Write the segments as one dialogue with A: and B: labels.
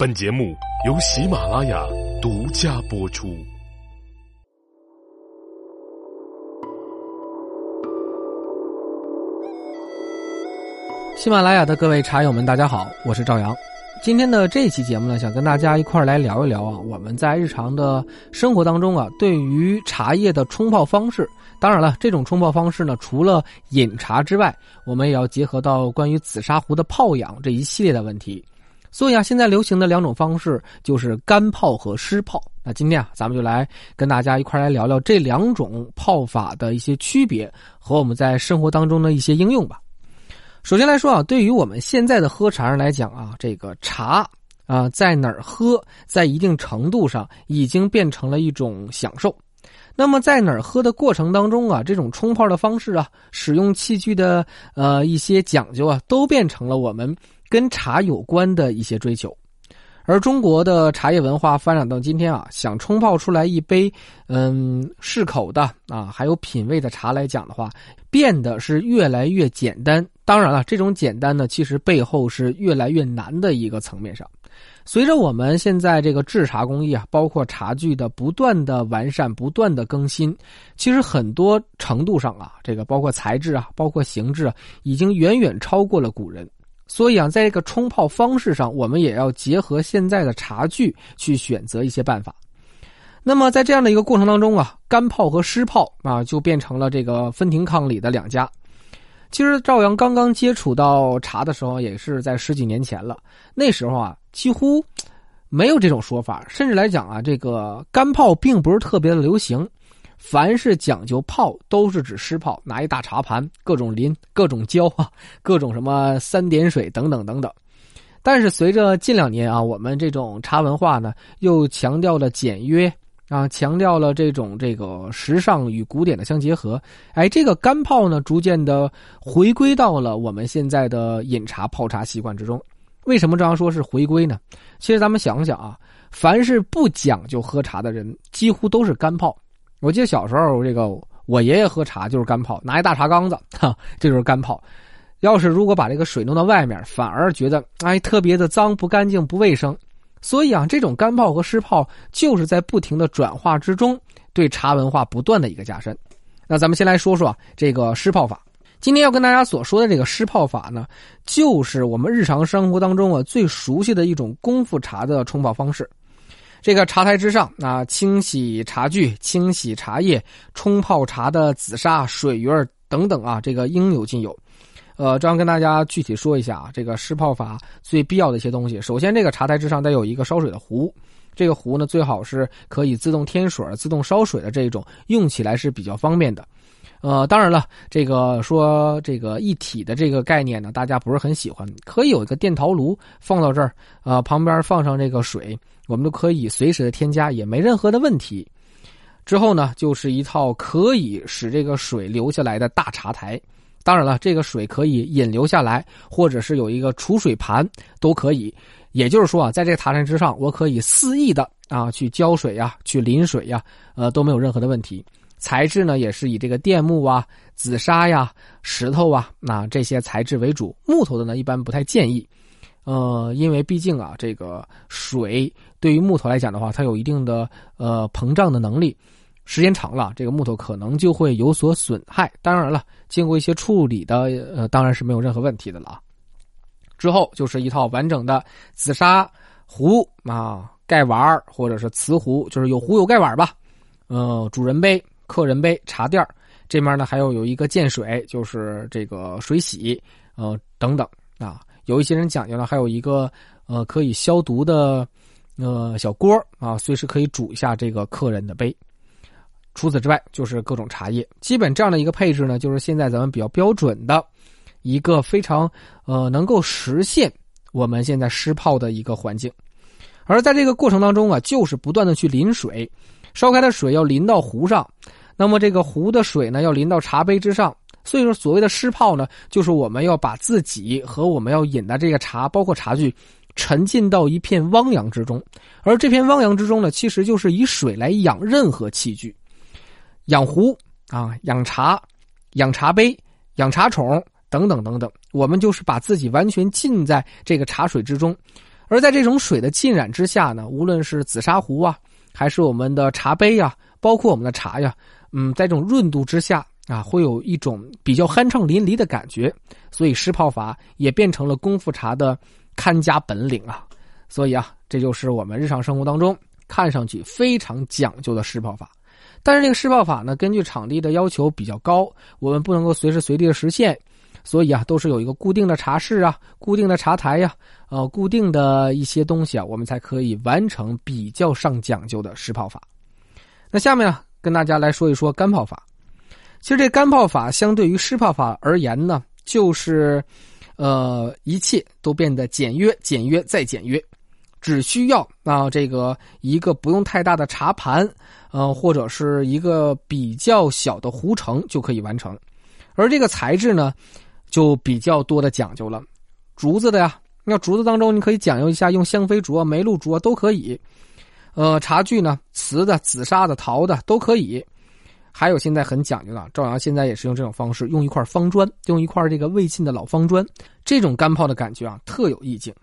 A: 本节目由喜马拉雅独家播出。
B: 喜马拉雅的各位茶友们，大家好，我是赵阳。今天的这期节目呢，想跟大家一块来聊一聊啊，我们在日常的生活当中啊，对于茶叶的冲泡方式。当然了，这种冲泡方式呢，除了饮茶之外，我们也要结合到关于紫砂壶的泡养这一系列的问题。所以啊，现在流行的两种方式就是干泡和湿泡。那今天啊，咱们就来跟大家一块来聊聊这两种泡法的一些区别和我们在生活当中的一些应用吧。首先来说啊，对于我们现在的喝茶人来讲啊，这个茶啊，在哪儿喝，在一定程度上已经变成了一种享受。那么在哪儿喝的过程当中啊，这种冲泡的方式啊，使用器具的呃一些讲究啊，都变成了我们跟茶有关的一些追求。而中国的茶叶文化发展到今天啊，想冲泡出来一杯嗯适口的啊，还有品味的茶来讲的话，变得是越来越简单。当然了，这种简单呢，其实背后是越来越难的一个层面上。随着我们现在这个制茶工艺啊，包括茶具的不断的完善、不断的更新，其实很多程度上啊，这个包括材质啊、包括形制啊，已经远远超过了古人。所以啊，在这个冲泡方式上，我们也要结合现在的茶具去选择一些办法。那么在这样的一个过程当中啊，干泡和湿泡啊，就变成了这个分庭抗礼的两家。其实赵阳刚刚接触到茶的时候，也是在十几年前了。那时候啊，几乎没有这种说法，甚至来讲啊，这个干泡并不是特别的流行。凡是讲究泡，都是指湿泡，拿一大茶盘，各种淋，各种浇啊，各种什么三点水等等等等。但是随着近两年啊，我们这种茶文化呢，又强调了简约。啊，强调了这种这个时尚与古典的相结合，哎，这个干泡呢，逐渐的回归到了我们现在的饮茶泡茶习惯之中。为什么这样说是回归呢？其实咱们想想啊，凡是不讲究喝茶的人，几乎都是干泡。我记得小时候，这个我爷爷喝茶就是干泡，拿一大茶缸子，哈，这就是干泡。要是如果把这个水弄到外面，反而觉得哎特别的脏、不干净、不卫生。所以啊，这种干泡和湿泡就是在不停的转化之中，对茶文化不断的一个加深。那咱们先来说说这个湿泡法。今天要跟大家所说的这个湿泡法呢，就是我们日常生活当中啊最熟悉的一种功夫茶的冲泡方式。这个茶台之上啊，清洗茶具、清洗茶叶、冲泡茶的紫砂、水鱼儿等等啊，这个应有尽有。呃，这样跟大家具体说一下啊，这个湿泡法最必要的一些东西。首先，这个茶台之上得有一个烧水的壶，这个壶呢最好是可以自动添水、自动烧水的这一种，用起来是比较方便的。呃，当然了，这个说这个一体的这个概念呢，大家不是很喜欢，可以有一个电陶炉放到这儿，啊，旁边放上这个水，我们都可以随时的添加，也没任何的问题。之后呢，就是一套可以使这个水流下来的大茶台。当然了，这个水可以引流下来，或者是有一个储水盘都可以。也就是说啊，在这个塔山之上，我可以肆意的啊去浇水呀，去淋水呀，呃都没有任何的问题。材质呢也是以这个电木啊、紫砂呀、石头啊那这些材质为主。木头的呢一般不太建议，呃，因为毕竟啊这个水对于木头来讲的话，它有一定的呃膨胀的能力。时间长了，这个木头可能就会有所损害。当然了，经过一些处理的，呃，当然是没有任何问题的了。之后就是一套完整的紫砂壶啊，盖碗或者是瓷壶，就是有壶有盖碗吧。呃，主人杯、客人杯、茶垫这面呢还有有一个溅水，就是这个水洗，呃，等等啊。有一些人讲究呢，还有一个呃可以消毒的呃小锅啊，随时可以煮一下这个客人的杯。除此之外，就是各种茶叶，基本这样的一个配置呢，就是现在咱们比较标准的，一个非常呃能够实现我们现在湿泡的一个环境。而在这个过程当中啊，就是不断的去淋水，烧开的水要淋到壶上，那么这个壶的水呢要淋到茶杯之上。所以说，所谓的湿泡呢，就是我们要把自己和我们要饮的这个茶，包括茶具，沉浸到一片汪洋之中。而这片汪洋之中呢，其实就是以水来养任何器具。养壶啊，养茶，养茶杯，养茶宠等等等等，我们就是把自己完全浸在这个茶水之中，而在这种水的浸染之下呢，无论是紫砂壶啊，还是我们的茶杯呀，包括我们的茶呀，嗯，在这种润度之下啊，会有一种比较酣畅淋漓的感觉。所以湿泡法也变成了功夫茶的看家本领啊。所以啊，这就是我们日常生活当中看上去非常讲究的湿泡法。但是这个湿泡法呢，根据场地的要求比较高，我们不能够随时随地的实现。所以啊，都是有一个固定的茶室啊，固定的茶台呀，呃，固定的一些东西啊，我们才可以完成比较上讲究的湿泡法。那下面啊，跟大家来说一说干泡法。其实这干泡法相对于湿泡法而言呢，就是，呃，一切都变得简约、简约再简约，只需要啊这个一个不用太大的茶盘，呃，或者是一个比较小的壶盛就可以完成。而这个材质呢？就比较多的讲究了，竹子的呀，那竹子当中你可以讲究一下，用香妃竹啊、梅露竹啊都可以。呃，茶具呢，瓷的、紫砂的、陶的都可以。还有现在很讲究的，赵阳现在也是用这种方式，用一块方砖，用一块这个魏晋的老方砖，这种干泡的感觉啊，特有意境。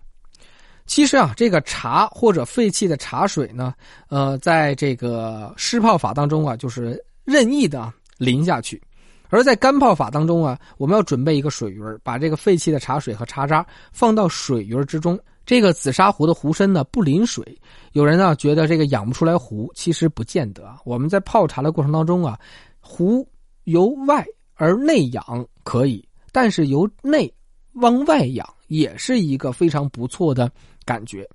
B: 其实啊，这个茶或者废弃的茶水呢，呃，在这个湿泡法当中啊，就是任意的淋下去。而在干泡法当中啊，我们要准备一个水鱼把这个废弃的茶水和茶渣放到水鱼之中。这个紫砂壶的壶身呢不淋水，有人呢觉得这个养不出来壶，其实不见得。我们在泡茶的过程当中啊，壶由外而内养可以，但是由内往外养也是一个非常不错的感觉。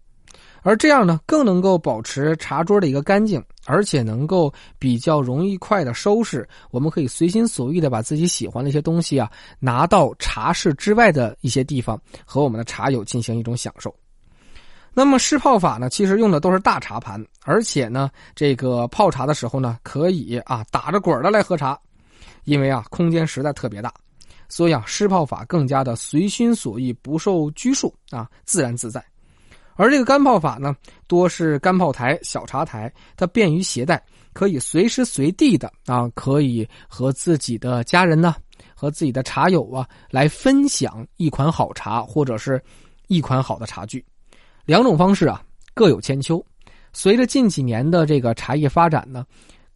B: 而这样呢，更能够保持茶桌的一个干净，而且能够比较容易快的收拾。我们可以随心所欲的把自己喜欢的一些东西啊，拿到茶室之外的一些地方，和我们的茶友进行一种享受。那么湿泡法呢，其实用的都是大茶盘，而且呢，这个泡茶的时候呢，可以啊打着滚的来喝茶，因为啊空间实在特别大，所以啊湿泡法更加的随心所欲，不受拘束啊，自然自在。而这个干泡法呢，多是干泡台、小茶台，它便于携带，可以随时随地的啊，可以和自己的家人呢，和自己的茶友啊，来分享一款好茶或者是一款好的茶具。两种方式啊，各有千秋。随着近几年的这个茶叶发展呢，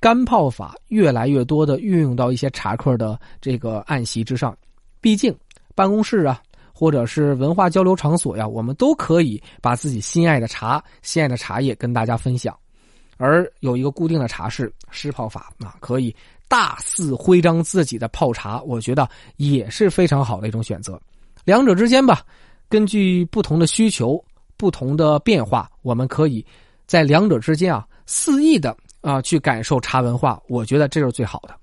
B: 干泡法越来越多的运用到一些茶客的这个案席之上，毕竟办公室啊。或者是文化交流场所呀，我们都可以把自己心爱的茶、心爱的茶叶跟大家分享，而有一个固定的茶室湿泡法啊，可以大肆徽章自己的泡茶，我觉得也是非常好的一种选择。两者之间吧，根据不同的需求、不同的变化，我们可以在两者之间啊肆意的啊去感受茶文化，我觉得这是最好的，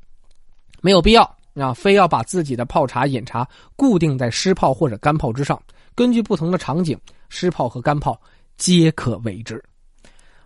B: 没有必要。啊，非要把自己的泡茶、饮茶固定在湿泡或者干泡之上，根据不同的场景，湿泡和干泡皆可为之。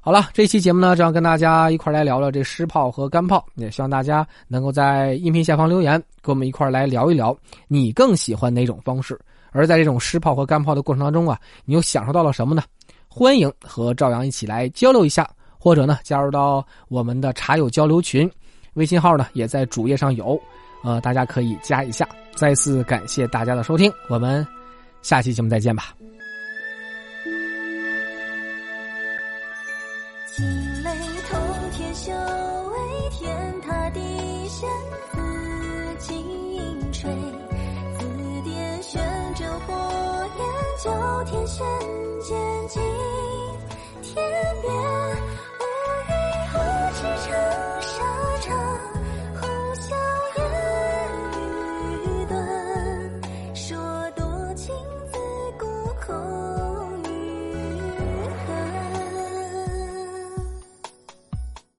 B: 好了，这期节目呢，这样跟大家一块来聊聊这湿泡和干泡，也希望大家能够在音频下方留言，跟我们一块来聊一聊，你更喜欢哪种方式？而在这种湿泡和干泡的过程当中啊，你又享受到了什么呢？欢迎和赵阳一起来交流一下，或者呢，加入到我们的茶友交流群，微信号呢也在主页上有。呃，大家可以加一下。再次感谢大家的收听，我们下期节目再见吧。惊雷通天，修为天塌地陷，火焰九天悬剑惊天变